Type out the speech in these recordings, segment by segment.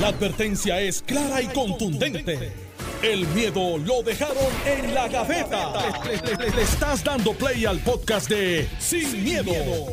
La advertencia es clara y contundente. El miedo lo dejaron en la gaveta. Le, le- le estás dando play al podcast de Sin, miedo,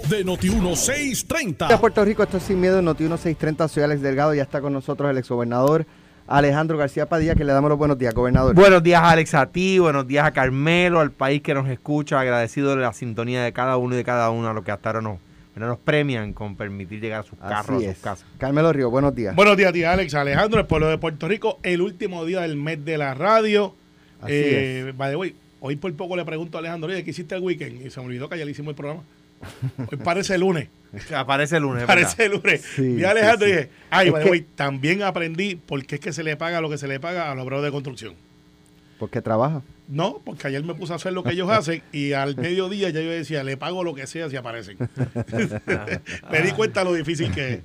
de Noti1630. de Puerto Rico, esto es Sin Miedo, Noti 1630, soy Alex Delgado, ya está con nosotros el exgobernador Alejandro García Padilla, que le damos los buenos días, gobernador. Buenos días Alex a ti, buenos días a Carmelo, al país que nos escucha, agradecido de la sintonía de cada uno y de cada una, lo que hasta ahora nos, bueno, nos premian con permitir llegar a sus carros, Así a es. sus casas. Carmelo Río, buenos días. Buenos días, tía Alex, Alejandro, el pueblo de Puerto Rico, el último día del mes de la radio. Así eh, by the way, hoy por poco le pregunto a Alejandro, ¿qué hiciste el weekend? Y se me olvidó que ya le hicimos el programa. Hoy parece lunes, Aparece el lunes, parece lunes. Sí, y Alejandro sí, sí. dije, ay, Es que- también aprendí por qué es que se le paga lo que se le paga a los obreros de construcción. Porque trabaja. No, porque ayer me puse a hacer lo que ellos hacen y al mediodía ya yo decía, le pago lo que sea si aparecen. me di cuenta lo difícil que es.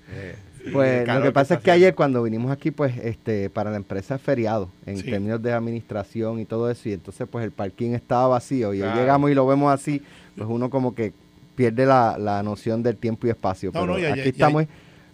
Pues calor lo que pasa es que ayer cuando vinimos aquí, pues, este, para la empresa es feriado, en Sí. términos de administración y todo eso, y entonces pues el parking estaba vacío, y hoy Claro. llegamos y lo vemos así, pues uno como que pierde la, la noción del tiempo y espacio. No, Pero no, ya- aquí ya- ya- estamos es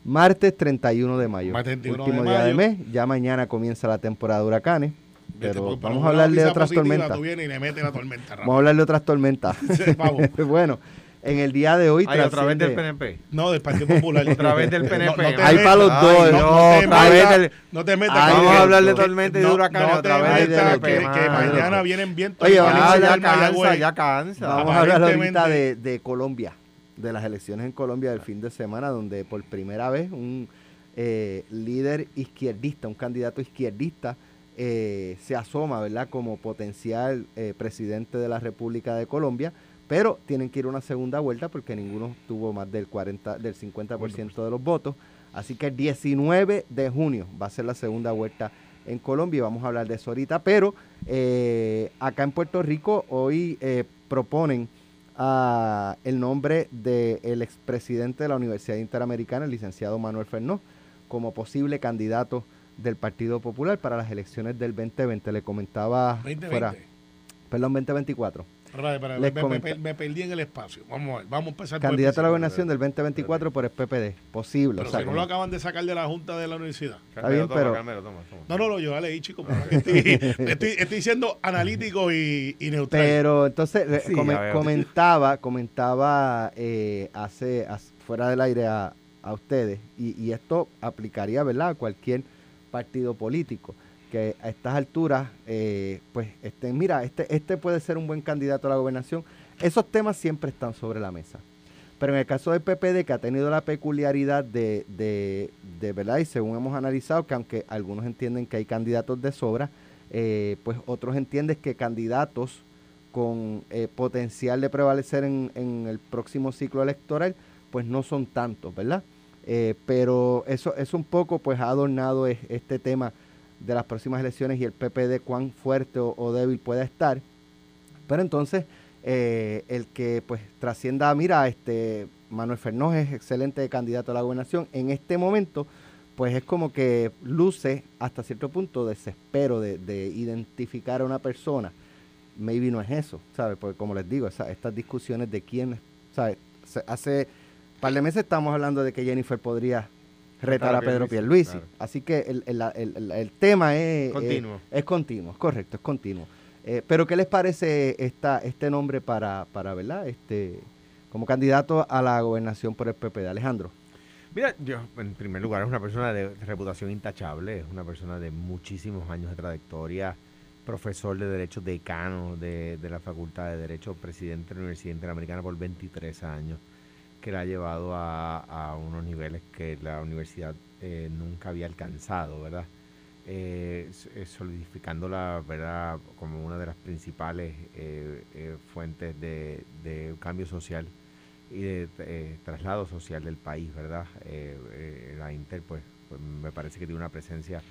martes 31 de mayo, Martes 31 último de día de mes, ya mañana comienza la temporada de huracanes, pero vamos a hablar de otras tormentas. Tú vienes y le metes la tormenta. Vamos a hablar de otras tormentas. Bueno, en el día de hoy Ay, otra vez del PNP. No, del Partido Popular. Otra vez del PNP. No, no te Hay para los Ay, dos. no, te metas, del- no te metas. Ay, que- Vamos a hablar de tormenta y de no, huracanes no otra te vez. Ay, metas, de lo que, mañana vienen vientos. Oye, a Ya, ya del cansa, Mayagüez. ya cansa. Vamos a hablar ahorita de, de Colombia, de las elecciones en Colombia del fin de semana, donde por primera vez un eh, líder izquierdista, un candidato izquierdista, eh, se asoma, ¿verdad?, como potencial eh, presidente de la República de Colombia, pero tienen que ir a una segunda vuelta porque ninguno tuvo más del 40, del 50% de los votos. Así que el 19 de junio va a ser la segunda vuelta en Colombia y vamos a hablar de eso ahorita. Pero eh, acá en Puerto Rico hoy proponen a el nombre del expresidente de la Universidad Interamericana, el licenciado Manuel Fernó, como posible candidato del Partido Popular para las elecciones del 2020. Le comentaba 2020. fuera, perdón, 2024. Espera, espera, Les me, me- comenta- me- me perdí en el espacio. Vamos a ver, vamos a empezar por Candidato a la gobernación del 2024 por el PPD. Posible. Pero o sea, si no lo acaban de sacar de la Junta de la Universidad. Está bien, toma, pero- Carmelo, toma, toma. No, no, no, yo ya leí, porque Estoy, estoy, estoy siendo analítico y, y neutral. Pero entonces Sí, come- comentaba, comentaba eh, hace, as- fuera del aire a, a ustedes, y, y esto aplicaría, ¿verdad?, a cualquier partido político, que a estas alturas, eh, pues, este, mira, este, este puede ser un buen candidato a la gobernación. Esos temas siempre están sobre la mesa. Pero en el caso del PPD, que ha tenido la peculiaridad de, de, de, ¿verdad? Y según hemos analizado, que aunque algunos entienden que hay candidatos de sobra, eh, pues otros entienden que candidatos con eh, potencial de prevalecer en, en el próximo ciclo electoral, pues no son tantos, ¿verdad? Eh, pero eso es un poco, pues ha adornado es- este tema de las próximas elecciones y el PPD cuán fuerte o, débil pueda estar. Pero entonces, eh, el que pues trascienda, mira, este Manuel Fernández es excelente candidato a la gobernación, en este momento, pues es como que luce hasta cierto punto desespero de, de identificar a una persona. Maybe no es eso, ¿sabes? Porque como les digo, estas discusiones de quién, ¿sabes? Hace par de meses estamos hablando de que Jennifer podría retar a Pedro Pierluisi. claro. Así que el, el- el- el- tema es... Continuo. Es, es continuo, es correcto, es continuo. Eh, pero ¿qué les parece esta, este nombre para, para, ¿verdad? Este, como candidato a la gobernación por el PP de Alejandro. Mira, yo en primer lugar es una persona de reputación intachable, es una persona de muchísimos años de trayectoria, profesor de Derecho decano de, de la Facultad de Derecho, presidente de la Universidad Interamericana por 23 años, que la ha llevado a, unos niveles que la universidad eh, nunca había alcanzado, ¿verdad? Eh, eh, solidificándola, ¿verdad? Como una de las principales eh, eh, fuentes de, cambio social y de eh, traslado social del país, ¿verdad? La Inter, pues, pues, me parece que tiene una presencia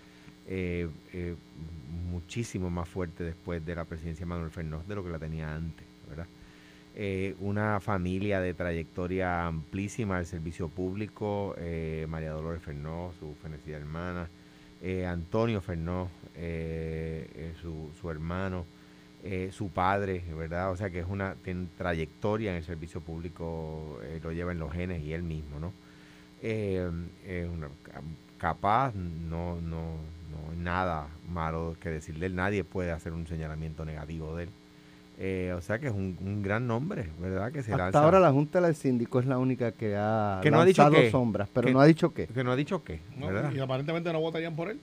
muchísimo más fuerte después de la presidencia de Manuel Fernández de lo que la tenía antes, ¿verdad? Eh, una familia de trayectoria amplísima del servicio público, eh, María Dolores Fernó, su fenecida hermana, eh, Antonio Fernó, eh, su, su hermano, su padre, ¿verdad? O sea que es una tiene trayectoria en el servicio público, lo lleva en los genes y él mismo, ¿no? Una- capaz, no, no, no hay nada malo que decirle. Nadie puede hacer un señalamiento negativo de él. Eh, o sea que es un, gran nombre, ¿verdad? Que se Hasta ahora la Junta del Síndico es la única que ha que no lanzado ha dicho sombras, pero no ha dicho qué. Que no ha dicho qué, y aparentemente no votarían por él.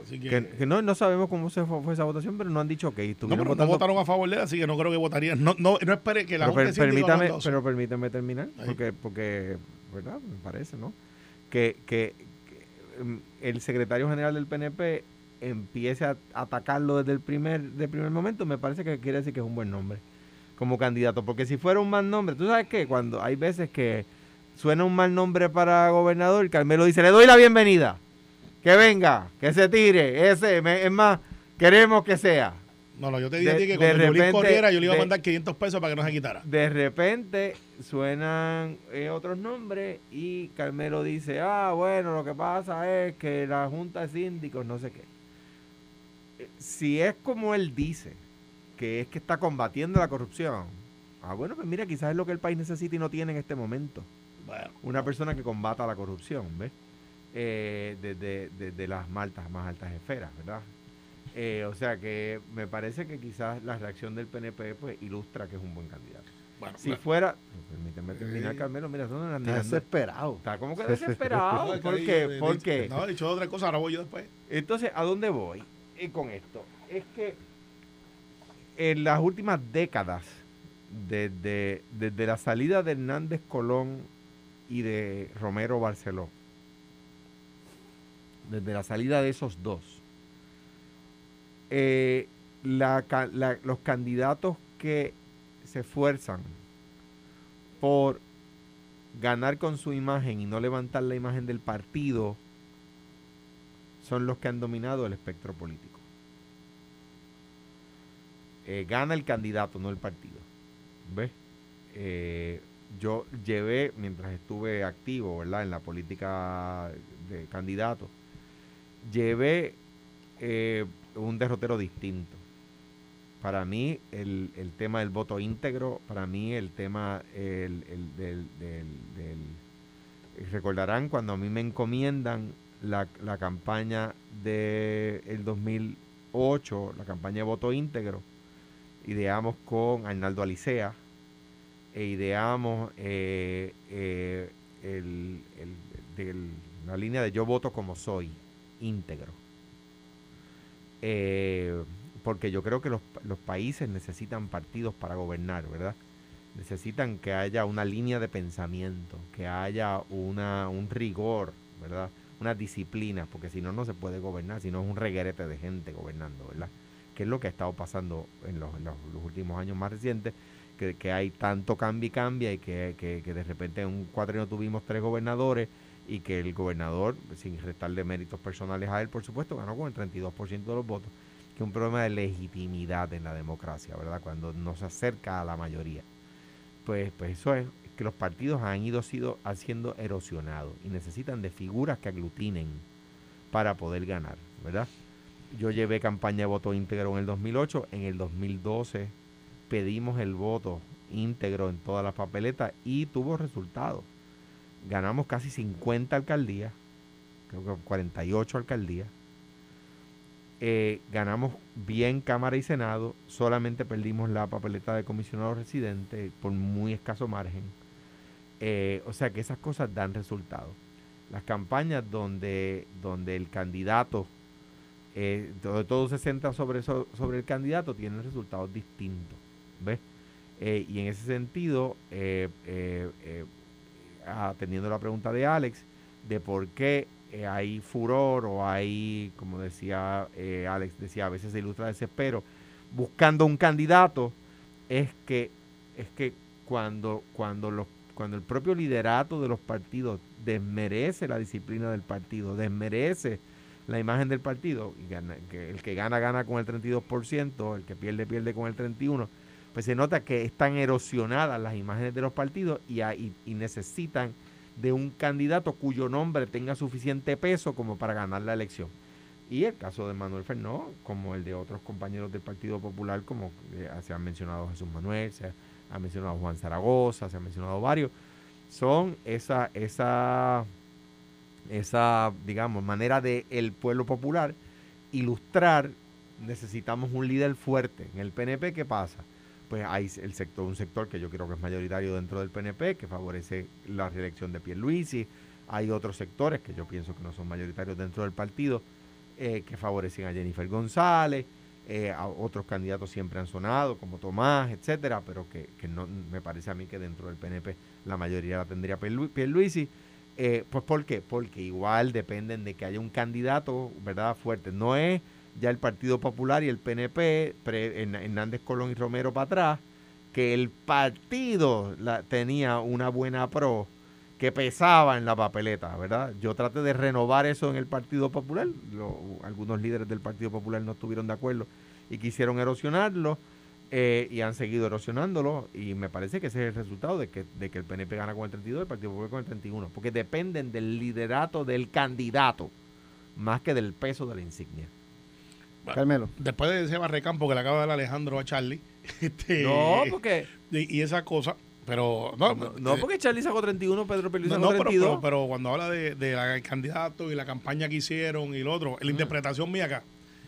Así que, que, no, no sabemos cómo se fue, esa votación, pero no han dicho que no, pero no votaron a favor de él, así que no creo que votarían. No, no, no espere que la pero, Junta permítame, Pero permítame terminar, porque, porque, ¿verdad? Me parece, ¿no? Que, que, que mm, el secretario general del PNP empiece a atacarlo desde el primer, del primer momento, me parece que quiere decir que es un buen nombre como candidato. Porque si fuera un mal nombre, tú sabes que cuando hay veces que suena un mal nombre para gobernador, Carmelo dice, le doy la bienvenida, que venga, que se tire, ese, es más, queremos que sea. No, no, yo te dije a ti que cuando repente, corriera yo le iba a mandar 500 pesos para que no se quitara. De repente suenan eh, otros nombres y Carmelo dice, ah, bueno, lo que pasa es que la Junta de Síndicos, no sé qué si es como él dice, que es que está combatiendo la corrupción, ah, bueno, pues mira, quizás es lo que el país necesita y no tiene en este momento. Una persona que combata la corrupción, ¿ves? Eh, desde, las maltas, más altas esferas, ¿verdad? Eh, o sea que me parece que quizás la reacción del PNP pues ilustra que es un buen candidato. si fuera, permíteme terminar, Carmelo, mira, son está desesperado. Está como que desesperado. ¿Por qué? ¿Por qué? No, he dicho otra cosa, ahora voy yo después. Entonces, ¿a dónde voy? Con esto es que en las últimas décadas, desde, desde la salida de Hernández Colón y de Romero Barceló, desde la salida de esos dos, eh, los candidatos que se esfuerzan por ganar con su imagen y no levantar la imagen del partido son los que han dominado el espectro político. Eh, gana el candidato, no el partido. ¿Ves? Eh, yo llevé, mientras estuve activo, ¿verdad? En la política de candidato, llevé eh, un derrotero distinto. Para mí, el, tema del voto íntegro, para mí, el tema el, del, Recordarán cuando a mí me encomiendan la, la campaña del el 2008, la campaña de voto íntegro, ideamos con Arnaldo Alicea e ideamos eh, eh, la línea de yo voto como soy, íntegro. Eh, porque yo creo que los, los, países necesitan partidos para gobernar, ¿verdad? Necesitan que haya una línea de pensamiento, que haya una, un rigor, ¿verdad? Una disciplina, porque si no, no se puede gobernar, si no es un reguerete de gente gobernando, ¿verdad? que es lo que ha estado pasando en los, últimos años más recientes, que, hay tanto cambio y cambia y que, de repente en un cuatrino tuvimos tres gobernadores y que el gobernador, sin restarle méritos personales a él, por supuesto, ganó con el 32% de los votos, que es un problema de legitimidad en la democracia, ¿verdad? Cuando no se acerca a la mayoría. Pues, pues eso es que los partidos han ido sido, siendo erosionados y necesitan de figuras que aglutinen para poder ganar, ¿verdad? Yo llevé campaña de voto íntegro en el 2008, en el 2012 pedimos el voto íntegro en todas las papeletas y tuvo resultados. Ganamos casi 50 alcaldías, creo que 48 alcaldías. Eh, ganamos bien Cámara y Senado, solamente perdimos la papeleta de comisionado residente por muy escaso margen. Eh, o sea que esas cosas dan resultados. Las campañas donde, donde el candidato eh, todo, se centra sobre, sobre el candidato, tienen resultados distintos. ¿Ves? Eh, y en ese sentido, atendiendo la pregunta de Alex, de por qué hay furor o hay, como decía Alex, decía, a veces se ilustra desespero, buscando un candidato, es que, es que cuando, cuando, los, cuando el propio liderato de los partidos desmerece la disciplina del partido, desmerece la imagen del partido, y que el que gana gana con el 32%, el que pierde pierde con el 31%, pues se nota que están erosionadas las imágenes de los partidos y, y, necesitan de un candidato cuyo nombre tenga suficiente peso como para ganar la elección. Y el caso de Manuel Fernó, como el de otros compañeros del Partido Popular, como eh, se han mencionado Jesús Manuel, se ha mencionado Juan Zaragoza, se han mencionado varios, son esa, esa esa, digamos, manera de el pueblo popular ilustrar, necesitamos un líder fuerte. En el PNP, ¿qué pasa? Pues hay el sector, un sector que yo creo que es mayoritario dentro del PNP, que favorece la reelección de Pierluisi. Hay otros sectores que yo pienso que no son mayoritarios dentro del partido, eh, que favorecen a Jennifer González. Eh, otros candidatos siempre han sonado, como Tomás, etcétera, pero que, que, no me parece a mí que dentro del PNP la mayoría la tendría Pierluisi. Eh, pues ¿por qué? Porque igual dependen de que haya un candidato, ¿verdad? Fuerte. No es ya el Partido Popular y el PNP, Hernández Colón y Romero para atrás, que el partido la, tenía una buena pro que pesaba en la papeleta, ¿verdad? Yo traté de renovar eso en el Partido Popular, algunos líderes del Partido Popular no estuvieron de acuerdo y quisieron erosionarlo eh, y han seguido erosionándolo y me parece que ese es el resultado de que, de que el PNP gana con el 32 y el Partido Popular con el 31, porque dependen del liderato del candidato más que del peso de la insignia. Carmelo. Después de ese barrecampo que le acaba de dar Alejandro a Charlie. Este, no, porque... Y, esa cosa, pero no, no, eh, porque Charlie sacó 31, Pedro Pérez sacó 32. Pero, cuando habla de, de candidato y la campaña que hicieron y lo otro, la interpretación mía acá,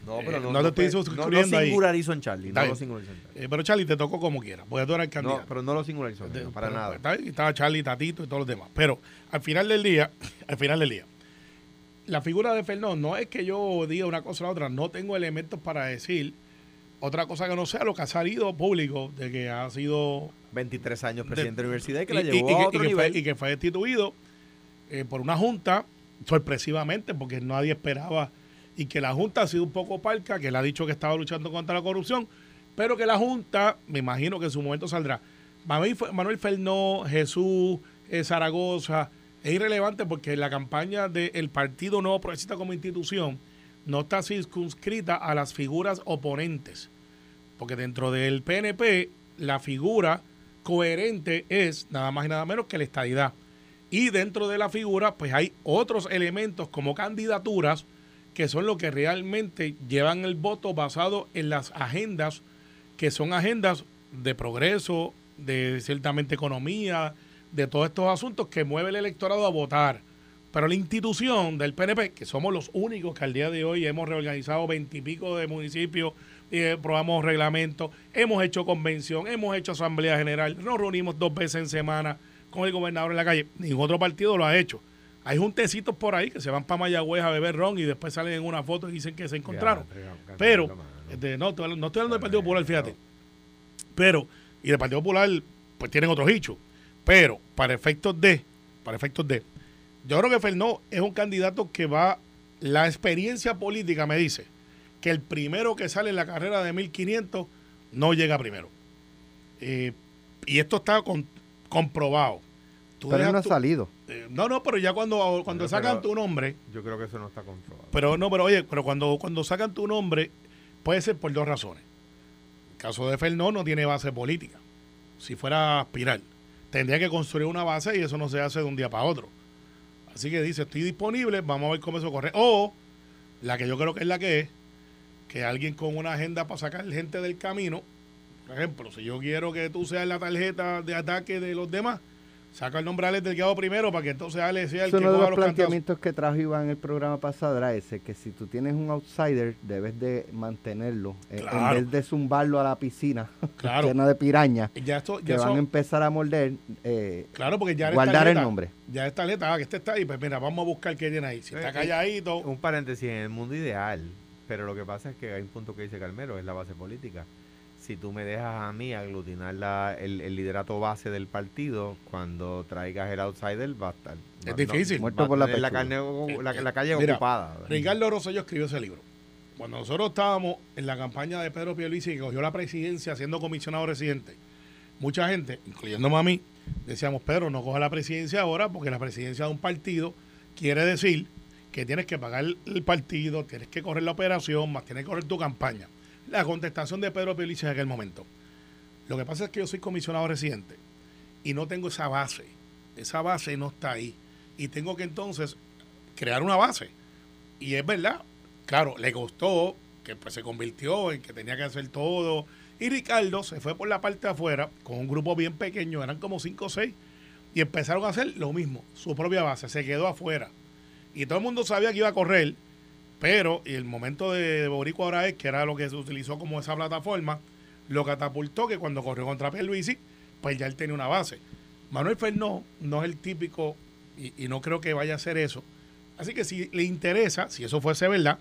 no, pero no, no, te estoy no, lo singularizo en Charlie. No lo singularizo en Charlie. Eh, pero Charlie te tocó como quiera, porque tú eras el candidato. No, pero no lo singularizo, para nada. Estaba Charlie, Tatito y todos los demás. Pero al final del día, al final del día, la figura de Fernando no es que yo diga una cosa o la otra, no tengo elementos para decir otra cosa que no sea lo que ha salido público de que ha sido 23 años presidente de, la universidad y que la llevó a otro y, nivel. Fue, y que fue destituido eh, por una junta sorpresivamente porque nadie esperaba y que la Junta ha sido un poco parca, que le ha dicho que estaba luchando contra la corrupción, pero que la Junta, me imagino que en su momento saldrá. Manuel Fernó, Jesús, eh, Zaragoza, es irrelevante porque la campaña del Partido Nuevo Progresista como institución no está circunscrita a las figuras oponentes, porque dentro del PNP la figura coherente es nada más y nada menos que la estadidad. Y dentro de la figura, pues hay otros elementos como candidaturas que son los que realmente llevan el voto basado en las agendas, que son agendas de progreso, de ciertamente economía, de todos estos asuntos que mueve el electorado a votar. Pero la institución del PNP, que somos los únicos que al día de hoy hemos reorganizado veintipico de municipios, eh, probamos reglamentos, hemos hecho convención, hemos hecho asamblea general, nos reunimos dos veces en semana con el gobernador en la calle. Ningún otro partido lo ha hecho. Hay juntecitos por ahí que se van para Mayagüez a beber ron y después salen en una foto y dicen que se encontraron. Pero, este, no, no estoy hablando del Partido Popular, fíjate. Pero, y del Partido Popular, pues tienen otros hichos. Pero, para efectos de, para efectos de, yo creo que Fernó es un candidato que va, la experiencia política me dice que el primero que sale en la carrera de 1500 no llega primero. Eh, y esto está comprobado. pero no ha salido. Eh, no, no, pero ya cuando, cuando sacan tu nombre. Yo creo que eso no está controlado. Pero no, pero oye, pero cuando, cuando sacan tu nombre, puede ser por dos razones. El caso de Fernó no tiene base política. Si fuera aspirar, tendría que construir una base y eso no se hace de un día para otro. Así que dice, estoy disponible, vamos a ver cómo eso corre. O la que yo creo que es la que es, que alguien con una agenda para sacar gente del camino, por ejemplo, si yo quiero que tú seas la tarjeta de ataque de los demás, Saca el nombre de Alex Delgado primero para que entonces Alex sea el que uno de los, planteamientos que trajo Iván en el programa pasado era ese, que si tú tienes un outsider, debes de mantenerlo, eh, en vez de zumbarlo a la piscina llena de pirañas que van a empezar a morder, eh, claro, porque ya guardar el nombre. Ya está letra, ah, que este está ahí, pues mira, vamos a buscar qué tiene ahí. Si está eh, calladito. Un paréntesis, en el mundo ideal, pero lo que pasa es que hay un punto que dice Carmelo, es la base política si tú me dejas a mí aglutinar la, el, liderato base del partido, cuando traigas el outsider va a estar... Es difícil. muerto por la, la, carne, la, la calle ocupada. Ricardo Rosselló escribió ese libro. Cuando nosotros estábamos en la campaña de Pedro Pierluisi que cogió la presidencia siendo comisionado residente, mucha gente, incluyéndome a mí, decíamos, Pedro, no coja la presidencia ahora porque la presidencia de un partido quiere decir que tienes que pagar el partido, tienes que correr la operación, más tienes que correr tu campaña la contestación de Pedro Pelici en aquel momento. Lo que pasa es que yo soy comisionado residente y no tengo esa base. Esa base no está ahí. Y tengo que entonces crear una base. Y es verdad, claro, le costó que pues, se convirtió en que tenía que hacer todo. Y Ricardo se fue por la parte de afuera con un grupo bien pequeño, eran como cinco o seis, y empezaron a hacer lo mismo, su propia base, se quedó afuera. Y todo el mundo sabía que iba a correr, pero el momento de Borico ahora es que era lo que se utilizó como esa plataforma, lo catapultó que cuando corrió contra Pierluisi, pues ya él tenía una base. Manuel Fernó no es el típico, y, y no creo que vaya a hacer eso. Así que si le interesa, si eso fuese verdad,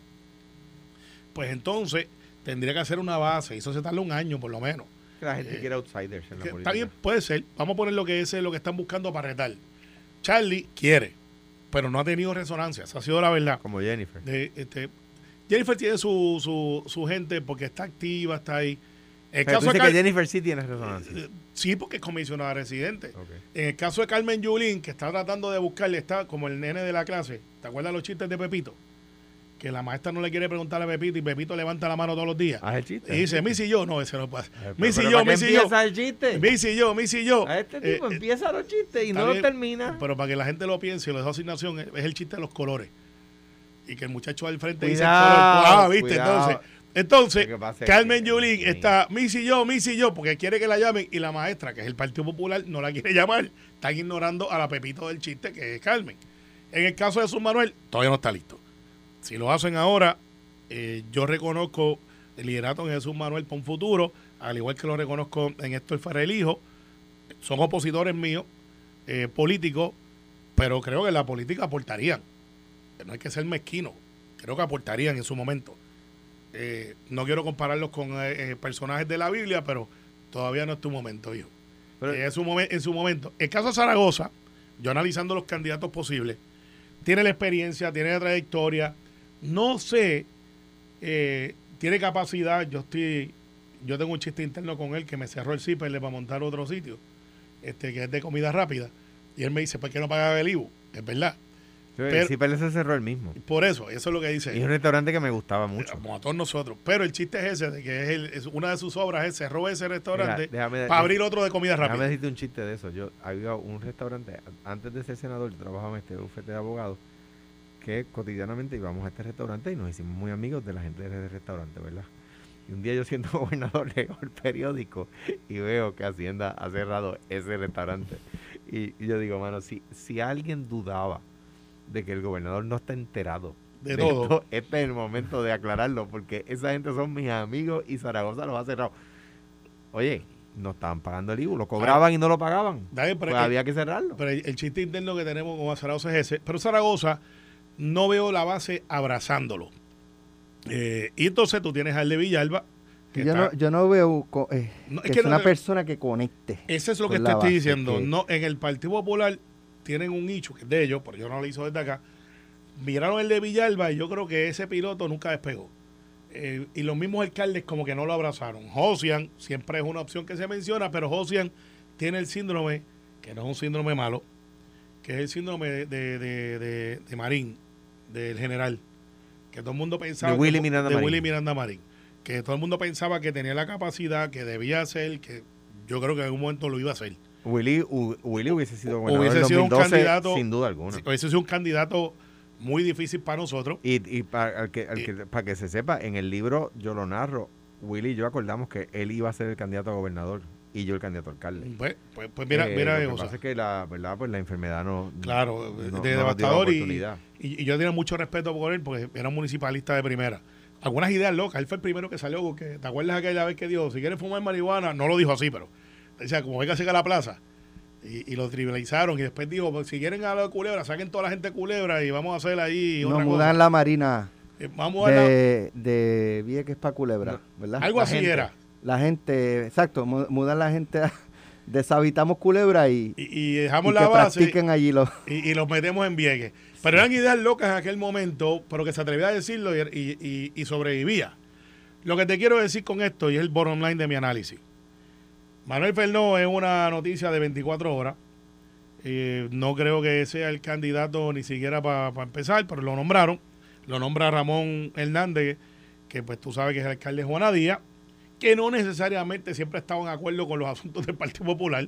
pues entonces tendría que hacer una base, y eso se tarda un año por lo menos. Que la gente Eh, quiere outsiders en la política. Está bien, puede ser. Vamos a poner lo que es lo que están buscando para retar. Charlie quiere, pero no ha tenido resonancia. Esa ha sido la verdad. Como Jennifer. De, este, Jennifer tiene su, su, su gente porque está activa, está ahí. El Pero caso de dices que Jennifer sí tiene resonancia. eh, sí, porque es comisionada residente. En el caso de Carmen Yulín, que está tratando de buscarle, está como el nene de la clase. ¿Te acuerdas los chistes de Pepito? Que la maestra no le quiere preguntar a Pepito y Pepito levanta la mano todos los días. Haz el chiste. Y dice, Missy y yo. No, ese no pasa. Missy yo, ¿para qué Missy y yo. empieza el chiste? Missy y yo, Missy y yo. A este tipo Eh, eh, empieza los chistes y no los termina. Pero para que la gente lo piense y lo dejo asignación, es, el chiste de los colores. Y que el muchacho al frente Cuidado, dice el color. Ah, ¿viste? Entonces, entonces es Carmen que- Yulín está Missy y yo, Missy y yo, porque quiere que la llamen y la maestra, que es el Partido Popular, no la quiere llamar. Están ignorando a la Pepito del chiste, que es Carmen. En el caso de Jesús Manuel, todavía no está listo. Si lo hacen ahora, eh, yo reconozco el liderato en Jesús Manuel para un futuro, al igual que lo reconozco en Héctor Ferrer Hijo. Son opositores míos, eh, políticos, pero creo que la política aportarían. No hay que ser mezquino, creo que aportarían en su momento. Eh, no quiero compararlos con eh, eh, personajes de la Biblia, pero todavía no es tu momento, hijo. Pero- Eh, en, su momen- en su momento. El caso de Zaragoza, yo analizando los candidatos posibles, tiene la experiencia, tiene la trayectoria, no sé, eh, tiene capacidad, yo estoy, yo tengo un chiste interno con él que me cerró el zipper para montar otro sitio, este que es de comida rápida, y él me dice, ¿por qué no pagaba el IBU? Es verdad. pero- sí, pero se cerró el mismo. Por eso, eso es lo que dice. Y es un restaurante que me gustaba mucho. Como a todos nosotros. Pero el chiste es ese, de que es, el- es una de sus obras, es cerró ese restaurante Mira, déjame- para abrir otro de comida Déjame rápida. decirte un chiste de eso. Yo había un restaurante, antes de ser senador, yo trabajaba en este bufete de abogados, que cotidianamente íbamos a este restaurante y nos hicimos muy amigos de la gente de ese restaurante, ¿verdad? Y un día yo siendo gobernador leo el periódico y veo que Hacienda ha cerrado ese restaurante. Y, y yo digo, mano, si, si alguien dudaba de que el gobernador no está enterado De todo. esto, este es el momento de aclararlo, porque esa gente son mis amigos y Zaragoza los ha cerrado. Oye, no estaban pagando el IBU, lo cobraban y no lo pagaban. Bien, pero Pues había que cerrarlo. Pero el, el chiste interno que tenemos con Zaragoza es ese. Pero Zaragoza no veo la base abrazándolo. Eh, y entonces tú tienes al de Villalba. que Yo está- no, yo no veo eh, No, es que que es no una persona que conecte. Ese es lo que te estoy diciendo. que- No, en el Partido Popular tienen un nicho que es de ellos, pero yo no lo hizo desde acá. Miraron el de Villalba y yo creo que ese piloto nunca despegó. Eh, y los mismos alcaldes como que no lo abrazaron. Josian siempre es una opción que se menciona, pero Josian tiene el síndrome, que no es un síndrome malo, que es el síndrome de, de- de- de Marín, del general, que todo el mundo pensaba... De Willy que- Miranda de Marín. Willy Miranda Marín. Que todo el mundo pensaba que tenía la capacidad, que debía hacer, que yo creo que en algún momento lo iba a hacer. Willy, Hu- Willy hubiese sido gobernador Hubiese sido un 2012, candidato- sin duda alguna. Sí, Ese es un candidato muy difícil para nosotros. Y, y para que, al Y- que, para que se sepa, en el libro yo lo narro, Willy y yo acordamos que él iba a ser el candidato a gobernador y yo el candidato a alcque. Pues, pues, pues mira, Eh, mira, lo que cosa. pasa es que la verdad, pues la enfermedad no. Claro, no- de no la devastador y, y, y yo tenía mucho respeto por él porque era un municipalista de primera. Algunas ideas locas. Él fue el primero que salió porque, ¿te acuerdas aquella vez que dijo, si quieres fumar marihuana? No lo dijo así, pero decía, como venga a la plaza. Y, y lo trivializaron y después dijo, pues, si quieren a la culebra, saquen toda la gente de culebra y vamos a hacer ahí Nos mudan cosa. la marina Eh, Vamos a dar de, de Vieques para Culebra, ¿verdad? algo la así gente. era. La gente, exacto, mu- mudan la gente, a- deshabitamos Culebra y, Y, y y dejamos que la base. practiquen allí los... y, y los metemos en Vieques. Pero eran ideas locas en aquel momento, pero que se atrevía a decirlo y, y- y- y sobrevivía. Lo que te quiero decir con esto, y es el bottom line de mi análisis. Manuel Fernó es una noticia de 24 horas. Eh, no creo que sea el candidato ni siquiera para empezar, pero lo nombraron. Lo nombra Ramón Hernández, que pues tú sabes que es el alcalde de Juana Díaz, que no necesariamente siempre ha estado en acuerdo con los asuntos del Partido Popular.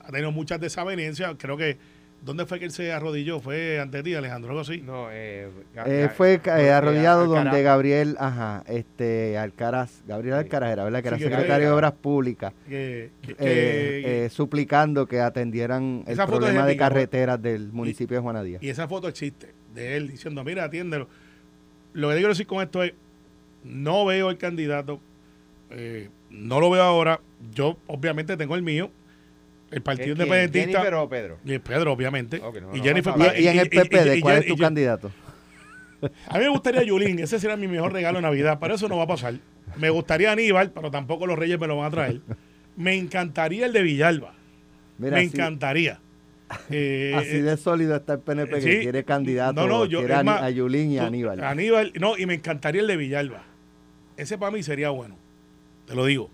Ha tenido muchas desavenencias. Creo que, ¿dónde fue que él se arrodilló? ¿Fue ante ti, Alejandro? Algo así. No, eh, Eh, fue eh, eh, arrodillado Alcaraz. donde Gabriel, ajá, este, Alcaraz, Gabriel. Alcaraz era, ¿verdad? Que era Sí, que secretario de Obras Públicas, Que, que- eh, que- eh, suplicando que atendieran el problema de carreteras del municipio de Juana Díaz. y esa foto existe. de él diciendo, mira, atiéndelo. Lo que quiero decir con esto es, no veo el candidato, eh, no lo veo ahora. Yo obviamente tengo el mío, el Partido ¿Quién? Independentista. ¿Jennifer o Pedro? Y Pedro, obviamente. Ok, no, y no, Jennifer. Y, y en el PPD, y- ¿cuál y- es tu y- candidato? A mí me gustaría Yulín, ese será mi mejor regalo de Navidad, pero eso no va a pasar. Me gustaría Aníbal, pero tampoco los Reyes me lo van a traer. Me encantaría el de Villalba. Mira, me así- encantaría. Eh, Así de sólido está el PNP sí. que quiere candidato, No, no, yo- quiere más, a Yulín y a Aníbal. Aníbal, no, y me encantaría el de Villalba. Ese para mí sería bueno. Te lo digo.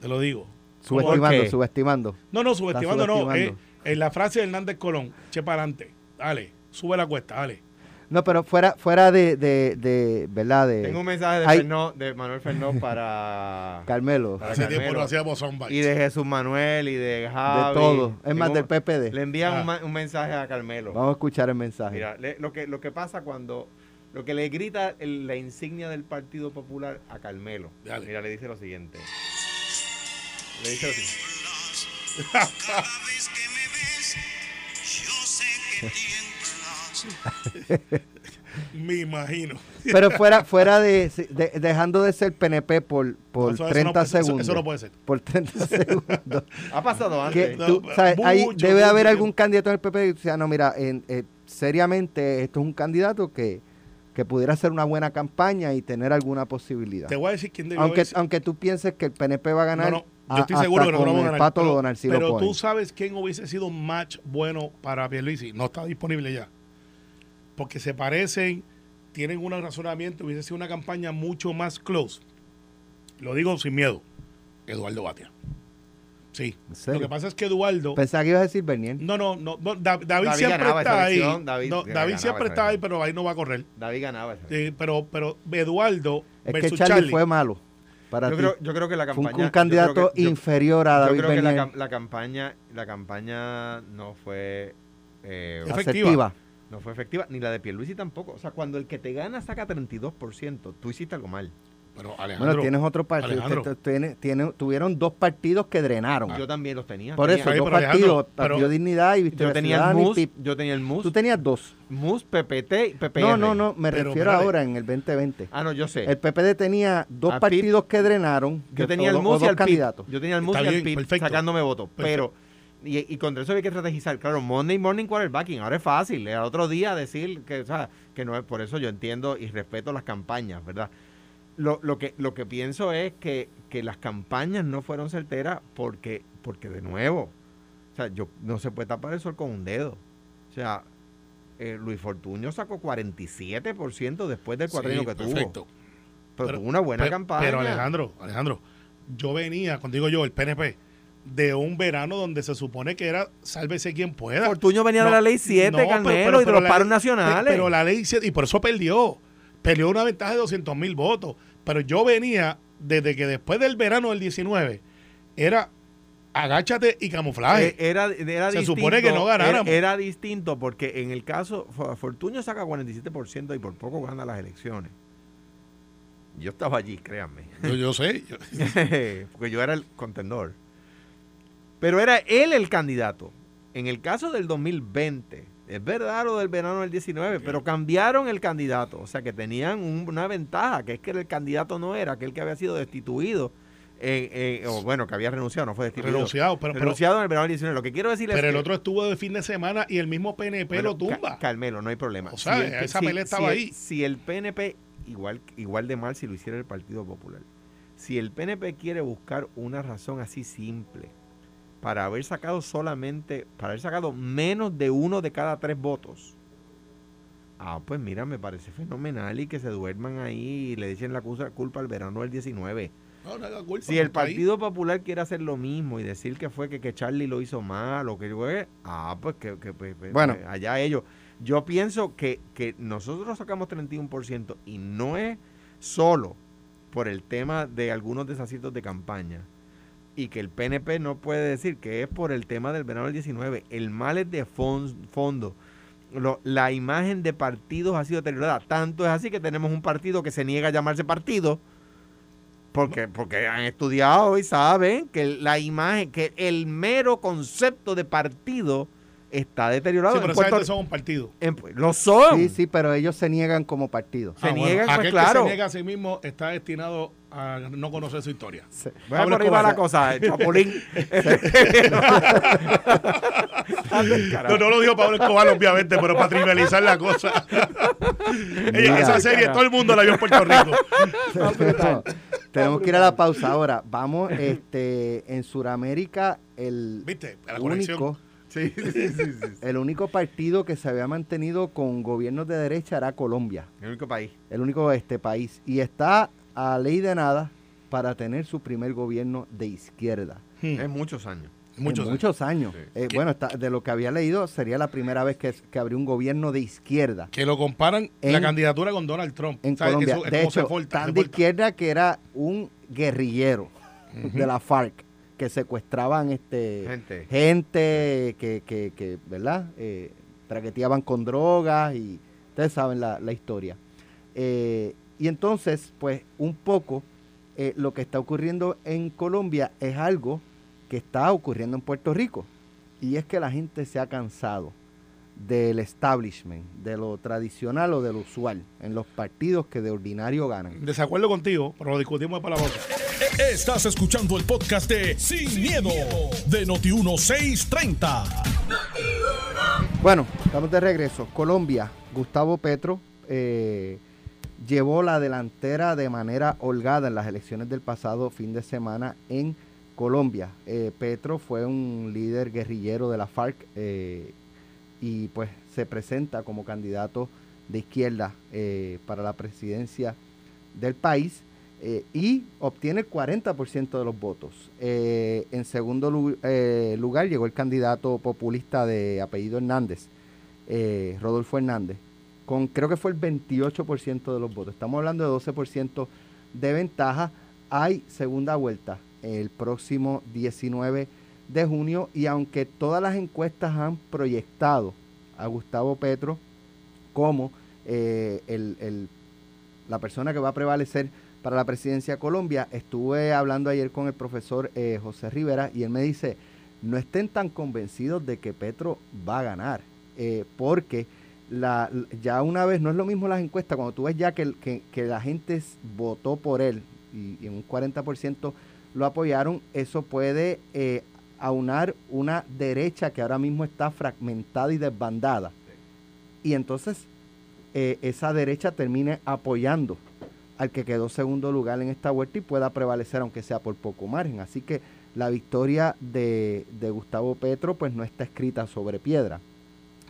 Te lo digo. subestimando, subestimando. No, no, subestimando no. eh, en la frase de Hernández Colón, che para adelante. Dale, sube la cuesta, dale. No, pero fuera fuera de, de, de ¿verdad? De Tengo un mensaje de, Hay- Fernó- de Manuel Fernó para, Carmelo, para Hace tiempo Carmelo. no hacíamos y de Jesús Manuel y de Javi. de todo. Es más, del PPD. Le envían Ah. un, mensaje a Carmelo. Vamos a escuchar el mensaje. Mira, le- lo, que, lo que pasa cuando. Lo que le grita el- la insignia del Partido Popular a Carmelo. Dale. Mira, le dice lo siguiente. Le dice lo siguiente. Cada vez que me ves, yo sé que. Me imagino. Pero fuera fuera de, de- dejando de ser PNP por, por Eso- eso 30 no- eso- eso- segundos. Eso no puede ser. Por 30 segundos. Ha pasado que antes. No, tú, sabes, debe mucho haber algún candidato en el PP que diga, no, mira, en- eh, seriamente esto es un candidato que, que pudiera hacer una buena campaña y tener alguna posibilidad. Te voy a decir quién debió Aunque, aunque tú pienses que el PNP va a ganar, No, no, a- yo estoy seguro hasta que no vamos a ganar. Pato pero Donald lo pero tú sabes quién hubiese sido un match bueno para Pierluisi. No está disponible ya. Porque se parecen, tienen un razonamiento, hubiese sido una campaña mucho más close. Lo digo sin miedo. Eduardo Batia. Sí. Lo que pasa es que Eduardo... Pensaba que ibas a decir Bernier. No, no, no. no, Da- David, David siempre está ahí. David No, siempre está ahí, pero ahí no va a correr. David ganaba esa. Eh, pero, pero Eduardo Es que versus Charlie, Charlie. fue malo para yo, creo, yo creo que la Fue un- campaña. un, candidato yo que- yo- inferior a Yo David creo que la, Bernier. cam- la campaña, la campaña no fue eh, Efectiva. No fue efectiva, ni la de Pierluisi tampoco. O sea, cuando el que te gana saca 32%, tú hiciste algo mal. Pero Alejandro, Bueno, tienes otro partido. Alejandro. que t- tiene- tiene- tuvieron dos partidos que drenaron. Yo también los tenía. Por Tenía- eso, dos partidos. Partido Dignidad y yo Victoria tenía el Ciudadana y MUS, PIP. yo tenía el MUS, Tú tenías dos. MUS, PPT y PPR. No, no, no. Me Pero, refiero ahora en el 2020. Ah, no, yo sé. El PPD tenía dos A PIP, partidos que drenaron. yo tenía el MUS y el candidatos. Yo tenía el MUS Está y el perfecto. sacándome votos. Pero, y, y contra eso hay que estrategizar. Claro, Monday Morning Quarterbacking. Ahora es fácil. El otro día decir que, o sea, que no es por eso yo entiendo y respeto las campañas, ¿verdad? Lo, lo que lo que pienso es que, que las campañas no fueron certeras porque, porque de nuevo, o sea, yo no se puede tapar el sol con un dedo. O sea, eh, Luis Fortuño sacó 47% después del cuadrino Sí, que tuvo. perfecto. Pero, tuvo una buena pe- campaña. Pero Alejandro, Alejandro, yo venía, cuando digo yo, el PNP, de un verano donde se supone que era sálvese quien pueda. Fortuño venía de la ley 7, no, pero- Carmelo, pero- y de pero los paros ley- nacionales. Pero la ley 7, y por eso perdió. Perdió una ventaja de 200 mil votos. Pero yo venía desde que después del verano del 19 era agáchate y camuflaje. Eh, era, era Se distinto, supone que no ganáramos. Era, era distinto porque en el caso, Fo- Fortuño saca 47% y por poco gana las elecciones. Yo estaba allí, créanme. yo, yo sé. yo- porque yo era el contendor. Pero era él el candidato. En el caso del 2020, es verdad lo del verano del 19, pero cambiaron el candidato. O sea que tenían un- una ventaja, que es que el candidato no era aquel que había sido destituido, en- en- o bueno, que había renunciado, no fue destituido. renunciado, pero, pero, renunciado en el verano del 19. Lo que quiero decir es pero el que- otro estuvo de fin de semana y el mismo PNP bueno, lo tumba. Ca- Carmelo, no hay problema. O sea, el- esa pelea estaba ahí. si el PNP, igual, igual de mal si lo hiciera el Partido Popular, si el PNP quiere buscar una razón así simple para haber sacado solamente, para haber sacado menos de uno de cada tres votos, ah, pues mira, me parece fenomenal y que se duerman ahí y le echen la culpa al verano del 19. No, no haga culpa, Si el ahí. Partido Popular quiere hacer lo mismo y decir que fue que, que Charlie lo hizo mal o que fue, ah, pues que, que, pues, pues, Bueno. pues, allá ellos. Yo pienso que, que nosotros sacamos 31% y no es solo por el tema de algunos desaciertos de campaña y que el PNP no puede decir que es por el tema del verano del 19. El mal es de fon- fondo. Lo- la imagen de partidos ha sido deteriorada. Tanto es así que tenemos un partido que se niega a llamarse partido porque, porque han estudiado y saben que la imagen, que el mero concepto de partido está deteriorado. Sí, pero esa Puerto- gente son un partido. en- lo son. Sí, sí, pero ellos se niegan como partido. Se Ah, bueno, niegan, pues, aquel claro. que se niega a sí mismo está destinado a no conocer su historia. Se- Bueno, por ahí va la cosa, Chapulín. No, no lo dijo Pablo Escobar, obviamente, pero para trivializar la cosa. Mira. esa serie todo el mundo la vio en Puerto Rico. No, tenemos que ir a la pausa ahora. Vamos, este, en Sudamérica, el ¿Viste? La único, Sí, sí, sí, sí, sí. el único partido que se había mantenido con gobiernos de derecha era Colombia, El único país. el único este país, y está a ley de nada para tener su primer gobierno de izquierda. Hmm. En muchos años. Muchos. en muchos años. Sí. Eh, bueno, está- de lo que había leído, sería la primera vez que, que habría un gobierno de izquierda Que lo comparan En- la candidatura con Donald Trump. en. Colombia. Eso es de hecho, tan de izquierda que era un guerrillero de la FARC que secuestraban este Gente. gente que, que, que, ¿verdad? Eh, traqueteaban con drogas y ustedes saben la, la historia. Eh, y entonces, pues, un poco eh, lo que está ocurriendo en Colombia es algo que está ocurriendo en Puerto Rico. Y es que la gente se ha cansado del establishment, de lo tradicional o de lo usual, en los partidos que de ordinario ganan. Desacuerdo contigo, pero lo discutimos para la boca. Estás escuchando el podcast de Sin, miedo, de Noti1630. Bueno, estamos de regreso. Colombia, Gustavo Petro eh, llevó la delantera de manera holgada en las elecciones del pasado fin de semana en Colombia. Eh, Petro fue un líder guerrillero de la FARC eh, y pues se presenta como candidato de izquierda eh, para la presidencia del país y obtiene el 40% de los votos. En segundo lu- lugar llegó el candidato populista de apellido Hernández, Rodolfo Hernández, con creo que fue el 28% de los votos. Estamos hablando de 12% de ventaja. Hay segunda vuelta el próximo 19 de junio y aunque todas las encuestas han proyectado a Gustavo Petro como eh, el- el- la persona que va a prevalecer para la presidencia de Colombia, estuve hablando ayer con el profesor eh, José Rivera y él me dice, no estén tan convencidos de que Petro va a ganar, eh, porque la, ya una vez, no es lo mismo las encuestas, cuando tú ves ya que, la gente votó por él y, y un 40% lo apoyaron, eso puede eh, aunar una derecha que ahora mismo está fragmentada y desbandada. Y entonces eh, esa derecha termine apoyando al que quedó segundo lugar en esta vuelta y pueda prevalecer aunque sea por poco margen. Así que la victoria de, de Gustavo Petro pues no está escrita sobre piedra.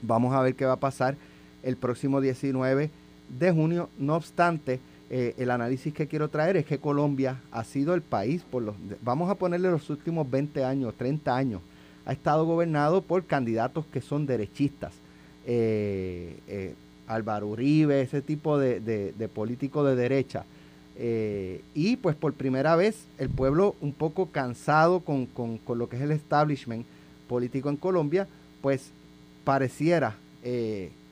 Vamos a ver qué va a pasar el próximo 19 de junio. No obstante, eh, el análisis que quiero traer es que Colombia ha sido el país, por los, vamos a ponerle los últimos 20 años, 30 años, ha estado gobernado por candidatos que son derechistas. Eh, eh, Álvaro Uribe, ese tipo de, de, político de derecha. Y pues por primera vez el pueblo un poco cansado con, lo que es el establishment político en Colombia, pues pareciera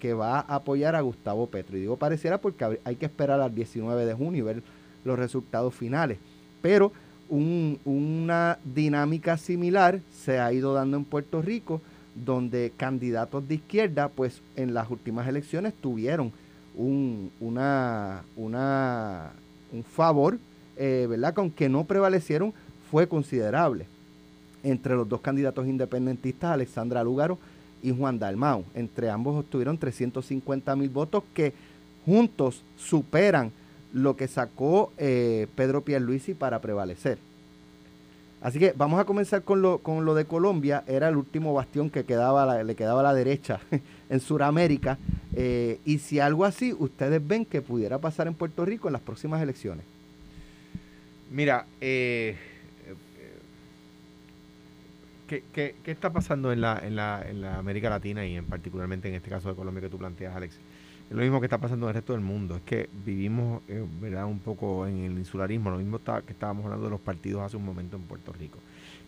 que va a apoyar a Gustavo Petro. Y digo pareciera porque hay que esperar al 19 de junio y ver los resultados finales. Pero un- una dinámica similar se ha ido dando en Puerto Rico, donde candidatos de izquierda, pues en las últimas elecciones tuvieron un, un favor, eh, ¿verdad? Que aunque no prevalecieron, fue considerable. Entre los dos candidatos independentistas, Alexandra Lúgaro y Juan Dalmau. Entre ambos obtuvieron 350 mil votos que juntos superan lo que sacó eh, Pedro Pierluisi para prevalecer. Así que vamos a comenzar con lo, con lo de Colombia. Era el último bastión que quedaba, le quedaba a la derecha en Sudamérica. Eh, y si algo así ustedes ven que pudiera pasar en Puerto Rico en las próximas elecciones. Mira, eh, ¿qué, qué, qué está pasando en la, en, la, en la América Latina y en particularmente en este caso de Colombia que tú planteas, Alex? Es lo mismo que está pasando en el resto del mundo. Es que vivimos, eh, ¿verdad? Un poco en el insularismo. Lo mismo está- que estábamos hablando de los partidos hace un momento en Puerto Rico.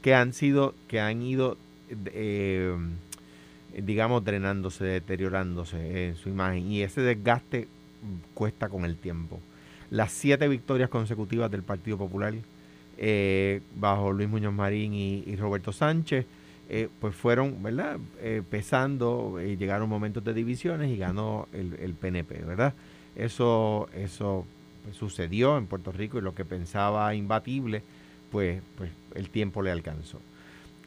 Que han sido, que han ido, eh, digamos, drenándose, deteriorándose en su imagen. Y ese desgaste cuesta con el tiempo. Las siete victorias consecutivas del Partido Popular eh, bajo Luis Muñoz Marín y, Roberto Sánchez eh, pues fueron, ¿verdad? Eh, pesando y llegaron momentos de divisiones y ganó el, el PNP, ¿verdad? Eso, eso pues, sucedió en Puerto Rico y lo que pensaba imbatible, pues, pues el tiempo le alcanzó.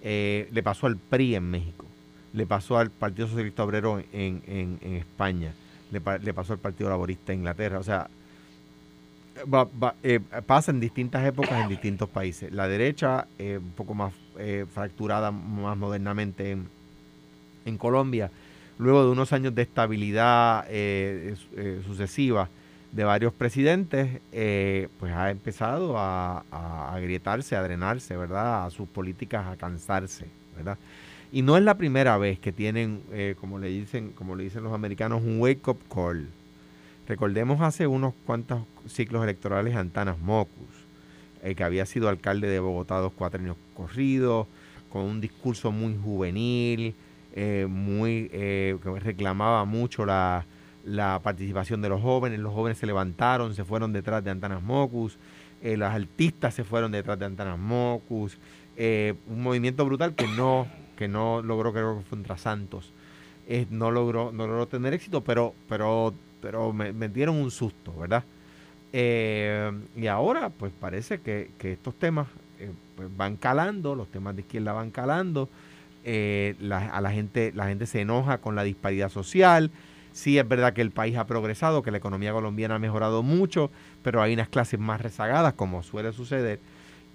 Eh, le pasó al PRI en México, le pasó al Partido Socialista Obrero en, en- en España, le, le pasó al Partido Laborista en Inglaterra, o sea, va- va- eh, pasa en distintas épocas en distintos países. La derecha, eh, un poco más eh, fracturada más modernamente en, Colombia, luego de unos años de estabilidad eh, eh, sucesiva de varios presidentes, pues ha empezado a, a agrietarse, a drenarse, ¿verdad? A sus políticas, a cansarse, ¿verdad? Y no es la primera vez que tienen, como le dicen, como le dicen los americanos, un wake up call. Recordemos hace unos cuantos ciclos electorales Antanas Mocus, eh, que había sido alcalde de Bogotá dos cuatro años corridos, con un discurso muy juvenil, eh, muy eh, que reclamaba mucho la, la participación de los jóvenes. Los jóvenes se levantaron, se fueron detrás de Antanas Mocus, eh, las artistas se fueron detrás de Antanas Mocus, eh, un movimiento brutal que no, que no logró, creo que fue contra Santos, no logró, no logró tener éxito, pero, pero, pero me, dieron un susto, ¿verdad? Eh, y ahora, pues parece que, que estos temas eh, pues, van calando, los temas de izquierda van calando, eh, la, a la gente, la gente se enoja con la disparidad social. Sí es verdad que el país ha progresado, que la economía colombiana ha mejorado mucho, pero hay unas clases más rezagadas, como suele suceder.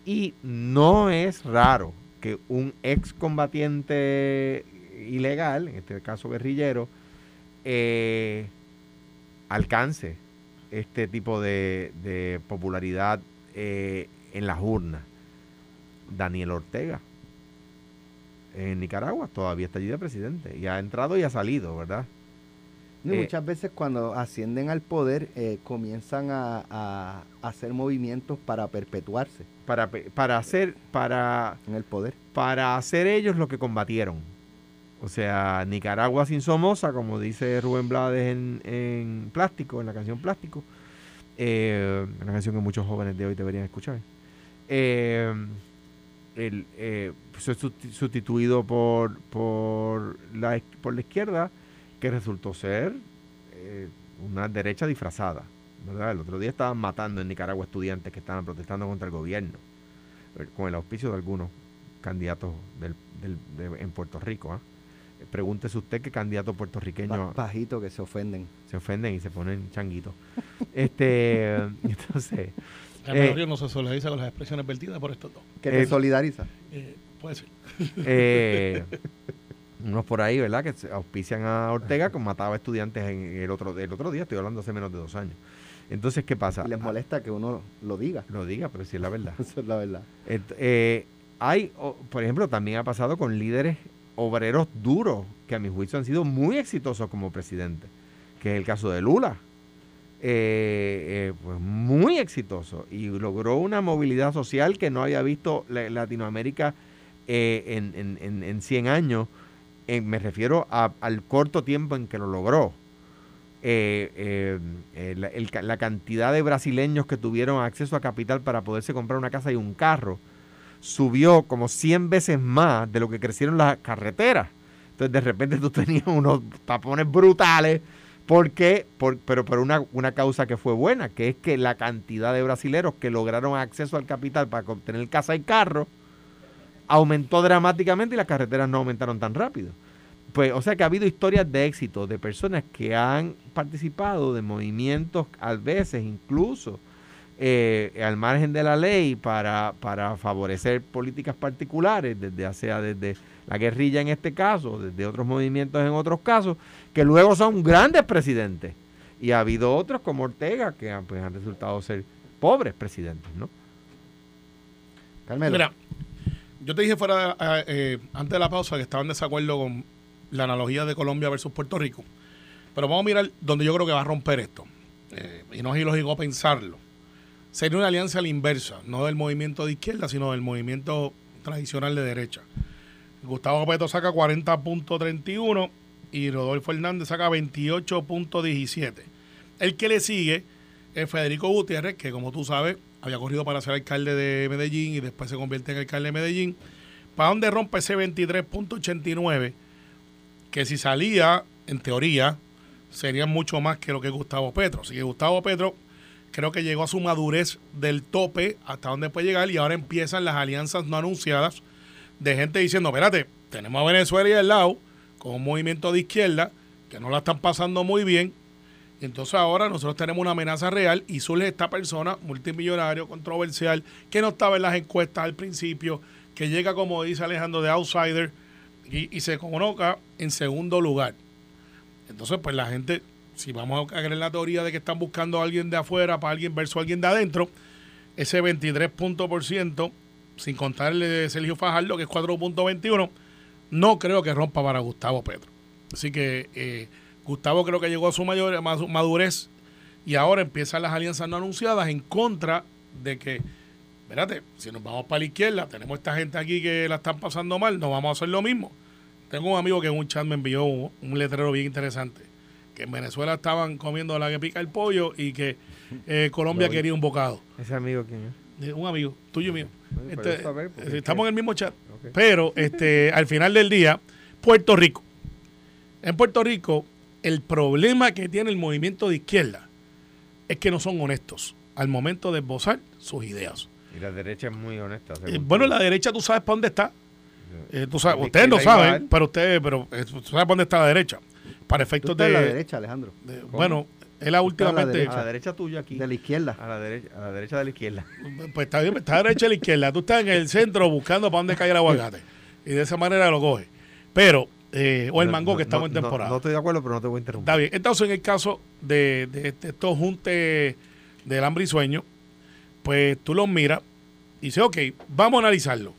Y no es raro que un excombatiente ilegal, en este caso guerrillero, eh, alcance este tipo de, de popularidad eh, en las urnas. Daniel Ortega en Nicaragua todavía está allí de presidente y ha entrado y ha salido, ¿verdad? Y Eh, muchas veces cuando ascienden al poder eh, comienzan a, a hacer movimientos para perpetuarse Para, para hacer, para, en el poder. para hacer ellos lo que combatieron. O sea, Nicaragua sin Somoza, como dice Rubén Blades en, en Plástico, en la canción Plástico, eh, una canción que muchos jóvenes de hoy deberían escuchar. Eh, el, eh, fue susti- sustituido por, por, la, por la izquierda, que resultó ser eh, una derecha disfrazada. ¿verdad? El otro día estaban matando en Nicaragua estudiantes que estaban protestando contra el gobierno, eh, con el auspicio de algunos candidatos del, del- de- en Puerto Rico. Eh, Pregúntese usted qué candidato puertorriqueño Bajitos que se ofenden. se ofenden y se ponen changuitos. este, entonces, El Eh, río no se solidariza con las expresiones vertidas por estos dos. Que te Eh, solidariza. Eh, puede ser. eh, unos por ahí, ¿verdad? Que auspician a Ortega, que mataba estudiantes en el otro, el otro día, estoy hablando hace menos de dos años. Entonces, ¿qué pasa? Les Ah, molesta que uno lo diga. Lo diga, pero si es la verdad. Eso es la verdad. Eh, hay, por ejemplo, también ha pasado con líderes obreros duros, que a mi juicio han sido muy exitosos como presidente, que es el caso de Lula. Eh, eh, pues muy exitoso y logró una movilidad social que no había visto la- Latinoamérica eh, en, en, en, en 100 años. Eh, me refiero al corto tiempo en que lo logró. La cantidad de brasileños que tuvieron acceso a capital para poderse comprar una casa y un carro subió como 100 veces más de lo que crecieron las carreteras. Entonces de repente tú tenías unos tapones brutales. ¿Por qué? Por- pero por una, una causa que fue buena, que es que la cantidad de brasileros que lograron acceso al capital para obtener casa y carro aumentó dramáticamente y las carreteras no aumentaron tan rápido. Pues, o sea que ha habido historias de éxito de personas que han participado de movimientos, a veces incluso eh, al margen de la ley, para, para favorecer políticas particulares, desde sea desde la guerrilla en este caso, desde otros movimientos en otros casos, que luego son grandes presidentes. Y ha habido otros como Ortega que han, pues, han resultado ser pobres presidentes, ¿no? Carmelo. Mira, yo te dije fuera eh, eh, antes de la pausa que estaba en desacuerdo con la analogía de Colombia versus Puerto Rico. Pero vamos a mirar donde yo creo que va a romper esto. Eh, y no es ilógico pensarlo. Sería una alianza a la inversa, no del movimiento de izquierda, sino del movimiento tradicional de derecha. Gustavo Petro saca 40.31 y Rodolfo Hernández saca 28.17. El que le sigue es Federico Gutiérrez, que como tú sabes, había corrido para ser alcalde de Medellín y después se convierte en alcalde de Medellín, ¿para dónde rompe ese 23.89? Que si salía, en teoría, sería mucho más que lo que Gustavo Petro. Así que Gustavo Petro creo que llegó a su madurez del tope hasta donde puede llegar y ahora empiezan las alianzas no anunciadas de gente diciendo, espérate, tenemos a Venezuela ahí al lado con un movimiento de izquierda que no la están pasando muy bien. Y entonces ahora nosotros tenemos una amenaza real y surge esta persona multimillonario, controversial, que no estaba en las encuestas al principio, que llega, como dice Alejandro, de outsider y, y se coloca en segundo lugar. Entonces, pues la gente, si vamos a creer la teoría de que están buscando a alguien de afuera para alguien versus alguien de adentro, ese 23 puntos por ciento, sin contarle de Sergio Fajardo, que es 4.21, no creo que rompa para Gustavo Petro. Así que eh, Gustavo creo que llegó a su mayor ma- madurez y ahora empiezan las alianzas no anunciadas en contra de que, espérate, si nos vamos para la izquierda, tenemos esta gente aquí que la están pasando mal, no vamos a hacer lo mismo. Tengo un amigo que en un chat me envió un letrero bien interesante, que en Venezuela estaban comiendo la que pica el pollo y que eh, Colombia quería un bocado. ¿Ese amigo quién es? Un amigo, tuyo mío. Este, eh, es estamos en el mismo chat. Pero este, al final del día, Puerto Rico. En Puerto Rico, el problema que tiene el movimiento de izquierda es que no son honestos al momento de esbozar sus ideas. Y la derecha es muy honesta. Eh, bueno, la derecha tú sabes para dónde está. Eh, tú sabes, La ustedes no saben, pero ustedes, pero eh, tú sabes para dónde está la derecha. Para Tú efectos estás de, a la derecha, Alejandro. de- bueno, él estás a la últimamente, derecha. A la derecha tuya aquí. De la izquierda. A la derecha, a la derecha de la izquierda. pues está bien, está a la derecha a la izquierda. Tú estás en el centro buscando para dónde cae el aguacate. Y de esa manera lo coge. Pero, eh, o el No, mango no, que estamos no, en no, temporada. No, estoy de acuerdo, pero no te voy a interrumpir. Está bien. Entonces, en el caso de, de- de estos juntes del hambre y sueño, pues tú los miras y dices, ok, vamos a analizarlo.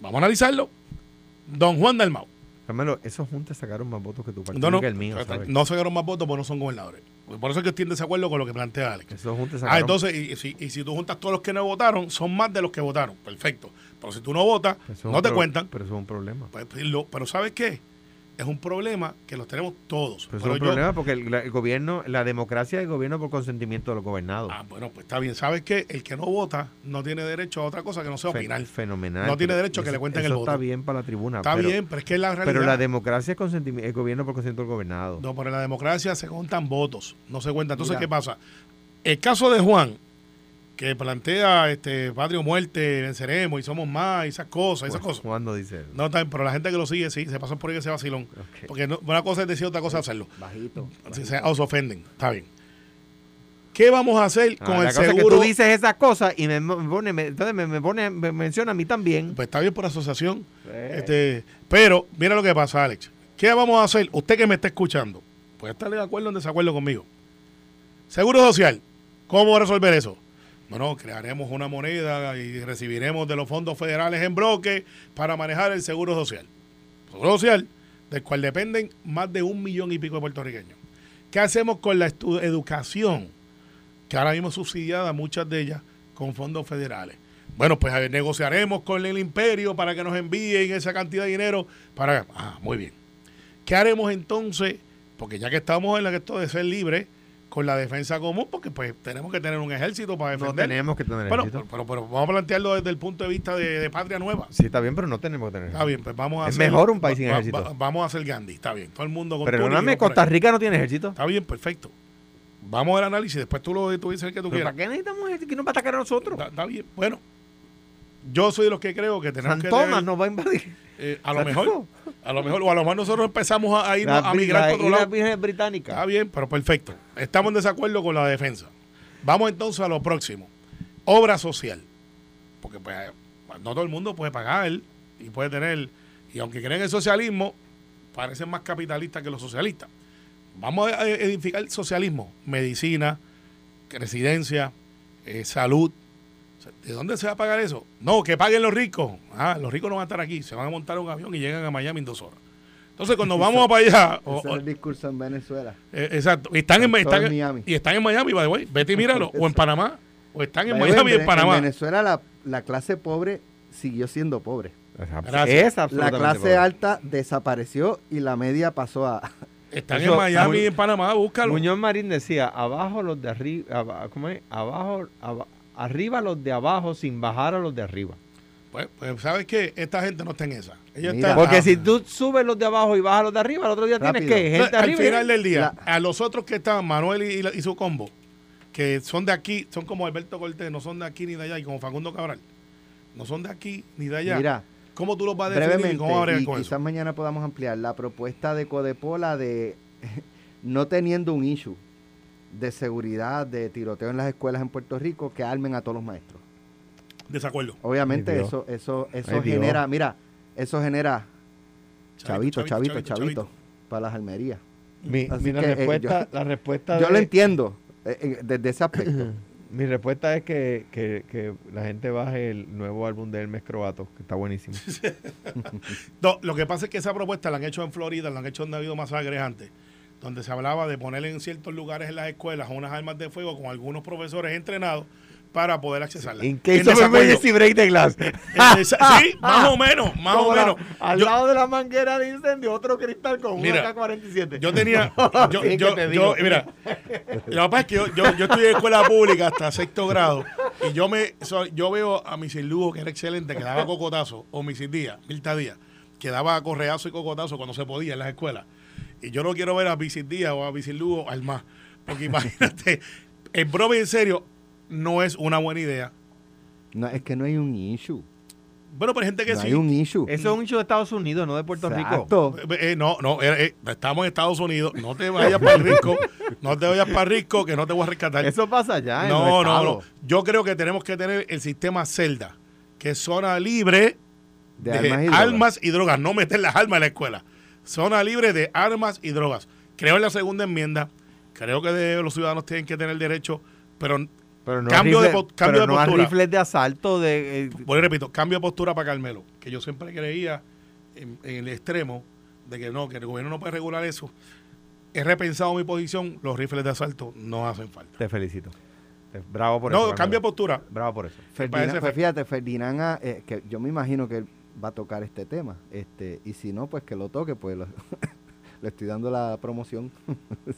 Vamos a analizarlo. Don Juan Dalmau. Carmelo, esos juntos sacaron más votos que tu partido No, no, que el mío, ¿sabes? no sacaron más votos porque no son gobernadores. Por eso es que estoy en desacuerdo con lo que plantea Alex. Esos juntos Ah, sacaron... entonces, y, y si, y si tú juntas todos los que no votaron, son más de los que votaron. Perfecto. Pero si tú no votas, no te cuentan. Pero eso es un problema. Pues, pero ¿sabes qué? Es un problema que los tenemos todos. Pero Pero es un yo- problema porque el, el gobierno, la democracia es el gobierno por consentimiento de los gobernados. Ah, bueno, pues está bien. ¿Sabes qué? El que no vota no tiene derecho a otra cosa que no sea Fe- opinar. fenomenal. No tiene derecho a que eso- le cuenten eso el está voto. bien para la tribuna. Está pero, bien, pero es que es la realidad. Pero la democracia es, es gobierno por consentimiento del gobernado. No, pero en la democracia se cuentan votos, no se cuentan. Entonces, Mira. ¿qué pasa? El caso de Juan, que plantea este patria o muerte, venceremos y somos más, y esas cosas, esas Pues, cosas. Juan no dice. No, bien, pero la gente que lo sigue, sí, se pasan por ahí ese vacilón. Porque no- una cosa es decir, otra cosa es hacerlo. Bajito. Si se, o se ofenden, está bien. ¿Qué vamos a hacer Ah, con la el cosa es que seguro? tú dices esas cosas y me, pone, me- entonces me, me pone, me menciona a mí también. Pues está bien por asociación. Eh. Este, pero mira lo que pasa, Alex. ¿Qué vamos a hacer? Usted que me está escuchando, puede estar de acuerdo o en desacuerdo conmigo. Seguro social, ¿cómo resolver eso? Bueno, crearemos una moneda y recibiremos de los fondos federales en bloque para manejar el seguro social. Seguro social, del cual dependen más de un millón y pico de puertorriqueños. ¿Qué hacemos con la educación? Que ahora mismo subsidiada, muchas de ellas, con fondos federales. Bueno, pues negociaremos con el imperio para que nos envíen esa cantidad de dinero para... Ah, muy bien. ¿Qué haremos entonces? Porque ya que estamos en la que esto de ser libre, con la defensa común, porque pues tenemos que tener un ejército para No defender. tenemos que tener bueno, ejército. pero, pero, pero vamos a plantearlo desde el punto de vista de, de patria nueva. Sí, está bien, pero no tenemos que tener Está bien, pues vamos a Es hacer- mejor un país sin ejército. va- vamos a hacer Gandhi, está bien. Todo el mundo con perdóname. Costa Rica no tiene ejército. Está bien, perfecto. Vamos al análisis, después tú lo tú dices el que tú ¿Pero quieras. ¿Para qué necesitamos ejército? ¿Quién nos va a atacar a nosotros? Está, está bien. Bueno, yo soy de los que creo que tenemos San que Tomás tener, nos va a invadir. eh, a lo ¿Se mejor? A lo mejor, o a lo mejor nosotros empezamos a, La- a migrar para otro lado. Virgen Está Británica. bien, pero perfecto. Estamos en desacuerdo con la defensa. Vamos entonces a lo próximo. Obra social. Porque pues, no todo el mundo puede pagar y puede tener, y aunque creen en el socialismo, parecen más capitalistas que los socialistas. Vamos a edificar el socialismo, medicina, residencia, eh, salud. ¿De dónde se va a pagar eso? No, que paguen los ricos. Ah, los ricos no van a estar aquí, se van a montar un avión y llegan a Miami en dos horas. Entonces, cuando vamos para allá, o- Ese es el discurso en Venezuela. eh, exacto. Y están, en, están en Miami. Y están en Miami, by the way. Vete y míralo. o en Panamá. O están en way, Miami y en Panamá. Venezuela la, la clase pobre siguió siendo pobre. Gracias. Es La clase pobre. alta desapareció y la media pasó a... Están Eso- en Miami y en Panamá. Búscalo. Muñoz Marín decía, abajo los de arriba, ¿cómo es? Abajo, aba- arriba los de abajo sin bajar a los de arriba. Pues, pues ¿sabes qué? Esta gente no está en esa. Ellos Mira, están- Porque Ah. si tú subes los de abajo y bajas los de arriba, el otro día tienes que gente al arriba. final del día, La- a los otros que están, Manuel y, y la- y su combo, que son de aquí, son como Alberto Cortés, no son de aquí ni de allá, y como Facundo Cabral, no son de aquí ni de allá. Mira, ¿Cómo tú los vas a definir y brevemente, cómo y con quizás eso? mañana podamos ampliar la propuesta de Codepola de no teniendo un issue de seguridad, de tiroteo en las escuelas en Puerto Rico, que armen a todos los maestros. Desacuerdo. Obviamente Ay, eso eso eso Ay, Dios. genera, mira, eso genera chavito, Chavito, chavito, chavito, para las almerías. Mi, eh, respuesta, yo- la respuesta Yo de- lo entiendo eh, eh, desde ese aspecto. Mi respuesta es que, que, que la gente baje el nuevo álbum de Hermes Croato, que está buenísimo. No, lo que pasa es que esa propuesta la han hecho en Florida, la han hecho donde ha habido masacres antes, donde se hablaba de poner en ciertos lugares en las escuelas unas armas de fuego con algunos profesores entrenados para poder accesarlas. En desacuerdo. emergency break the glass. Sí, más o menos, más o la- menos. al Yo- lado de la manguera de incendio, otro cristal con Mira, una K-47. Yo tenía, yo, Sí, yo, te yo- digo. mira, lo que pasa es que yo, yo, yo estudié en escuela pública hasta sexto grado y yo me, so- yo veo a Misil Lugo, que era excelente, que daba cocotazo, o Misil Díaz, Mirta Díaz, que daba correazo y cocotazo cuando se podía en las escuelas. Y yo no quiero ver a Misil Díaz o a Misil Lugo al más, porque imagínate, en broma y en serio, no es una buena idea. No, es que no hay un issue. Bueno, pero hay gente que No sí. hay un issue. Eso es un hecho de Estados Unidos, no de Puerto Rico. Exacto. Eh, eh, no, no, eh, eh, estamos en Estados Unidos, no te vayas para el rico, no te vayas para el rico, que no te voy a rescatar. Eso pasa allá en No, no, no. Yo creo que tenemos que tener el sistema Zelda, que es zona libre De, de, armas y drogas. armas y drogas. No meter las armas en la escuela. Zona libre de armas y drogas. Creo en la segunda enmienda. Creo que de- los ciudadanos tienen que tener derecho, pero Pero no Cambio de rifles- po- cambio pero de no postura. rifles de asalto de... eh, Bueno, repito, cambio de postura para Carmelo, que yo siempre creía en, en el extremo de que no, que el gobierno no puede regular eso. He repensado mi posición, los rifles de asalto no hacen falta. te felicito. Te- Bravo por eso. No, Carmelo. cambio de postura. Bravo por eso. Ferdinand- pues fíjate, Ferdinand, ah, eh, que yo me imagino que él va a tocar este tema. este Y si no, pues que lo toque, pues lo- le estoy dando la promoción.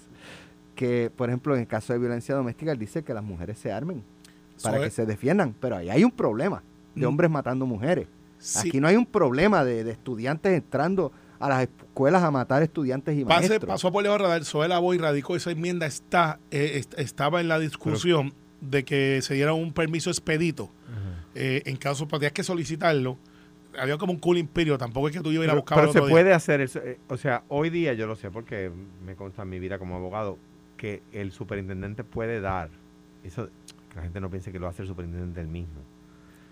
que, por ejemplo, en el caso de violencia doméstica, él dice que las mujeres se armen para que es- se defiendan. Pero ahí hay un problema de Mm. hombres matando mujeres. Sí. Aquí no hay un problema de, de estudiantes entrando a las escuelas a matar estudiantes y Pase, maestros. pasó por del radar, Zoela Boy radicó esa enmienda, está, eh, est- estaba en la discusión de que se diera un permiso expedito eh, en caso, pues tenías que solicitarlo. Había como un cooling period, tampoco es que tú ibas a ir a Pero, buscar pero se puede hacer eso. eh, O sea, hoy día yo lo sé porque me consta en mi vida como abogado que el superintendente puede dar. Eso, que la gente no piense que lo hace el superintendente él mismo.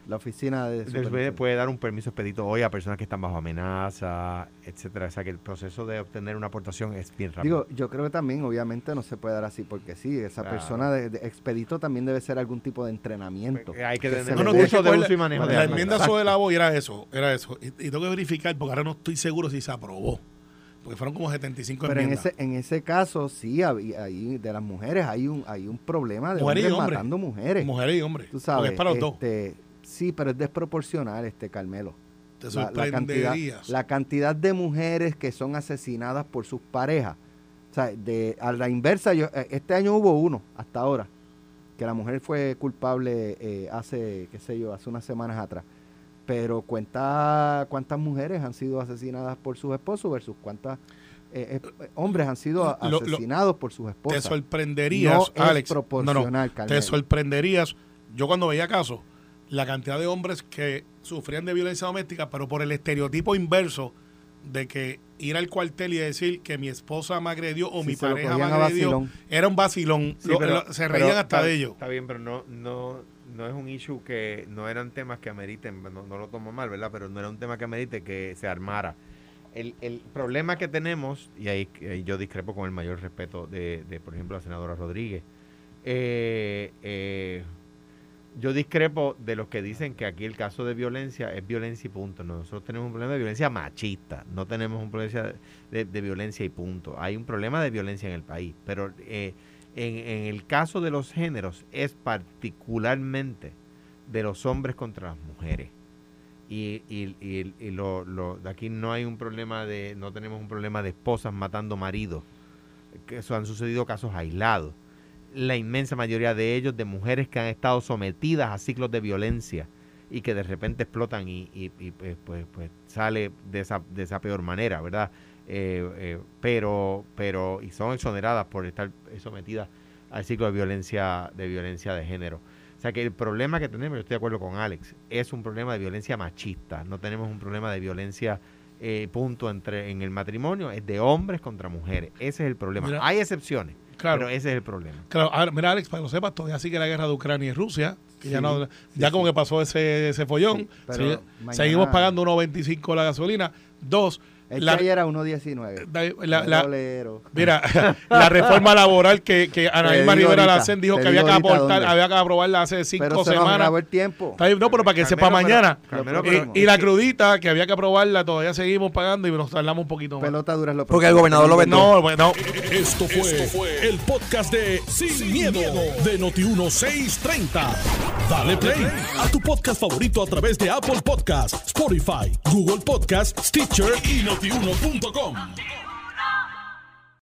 La oficina de... Puede, supervisión. puede dar un permiso expedito hoy a personas que están bajo amenaza, etcétera. O sea, que el proceso de obtener una aportación es bien rápido. Digo, yo creo que también, obviamente, no se puede dar así porque sí, esa Claro. persona de, de expedito también debe ser algún tipo de entrenamiento. Eh, hay que que tener No, no, curso que de uso y manejo de La enmienda Exacto. Zoela Boy era eso, era eso. Y, y tengo que verificar porque ahora no estoy seguro si se aprobó. Porque fueron como 75 Pero en enmiendas. ese, en ese caso, sí, hay, hay- de las mujeres hay un, hay un problema de Mujeres y hombres matando mujeres. Mujeres y hombres. Tú sabes, Porque es para los dos. Sí, pero es desproporcional este Carmelo. Te La, la cantidad, sorprenderías. la cantidad de mujeres que son asesinadas por sus parejas. O sea, de, a la inversa, yo, eh, este año hubo uno, hasta ahora, que la mujer fue culpable eh, hace, qué sé yo, hace unas semanas atrás. Pero cuenta cuántas mujeres han sido asesinadas por sus esposos versus cuántas eh, eh, hombres han sido Lo- lo- asesinados por sus te esposas. sorprenderías, No es Alex. proporcional, te Carmelo. sorprenderías. Yo cuando veía casos, la cantidad de hombres que sufrían de violencia doméstica, pero por el estereotipo inverso de que ir al cuartel y decir que mi esposa me agredió o Sí, mi pareja me agredió, era un vacilón. Sí, Lo- pero- lo- se pero reían hasta está- de ellos. Está bien, pero no, no, no es un issue que no eran temas que ameriten, no, no lo tomo mal, ¿verdad? Pero no era un tema que amerite que se armara. El, el problema que tenemos, y ahí, ahí yo discrepo con el mayor respeto de, de, por ejemplo, la senadora Rodríguez, eh, eh, yo discrepo de los que dicen que aquí el caso de violencia es violencia y punto. No, nosotros tenemos un problema de violencia machista, no tenemos un problema de, violencia y punto. Hay un problema de violencia en el país, pero eh, en, en el caso de los géneros es particularmente de los hombres contra las mujeres. Y, y, y- y lo, lo- aquí no hay un problema de, no tenemos un problema de esposas matando maridos, que eso han sucedido casos aislados. La inmensa mayoría de ellos de mujeres que han estado sometidas a ciclos de violencia y que de repente explotan y, y- y, pues, pues, pues sale de esa, de esa peor manera, ¿verdad? Eh, eh, pero, pero, y son exoneradas por estar sometidas al ciclo de violencia, de violencia de género. O sea que el problema que tenemos, yo estoy de acuerdo con Alex, es un problema de violencia machista. No tenemos un problema de violencia, eh, punto, entre en el matrimonio, es de hombres contra mujeres. Ese es el problema. Mira. Hay excepciones, Claro. pero ese es el problema. Claro, ahora, mira, Alex, para que lo sepas, todavía sigue la guerra de Ucrania y Rusia. Que ya no, sí, ya como sí. que pasó ese, ese follón. Pero mañana- Seguimos pagando 1.25 la gasolina. Dos, Es la, que ayer era 1.19. la- la- la- Bolero. mira, la reforma laboral que, que Ana Irma Rivera Lacen dijo que había que aportar, había que aprobarla hace cinco Pero semanas. el tiempo. No, pero para que sepa Carmelo, pero- mañana. Carmelo, pero- y, y la crudita, que había que aprobarla, todavía seguimos pagando y nos tardamos un poquito más. Pelota dura es lo Porque el gobernador lo vetó. No, pues, no. Esto fue, el podcast de Sin, miedo, de Noti1630. Dale play a tu podcast favorito a través de Apple Podcasts, Spotify, Google Podcasts, Stitcher y notiuno.com.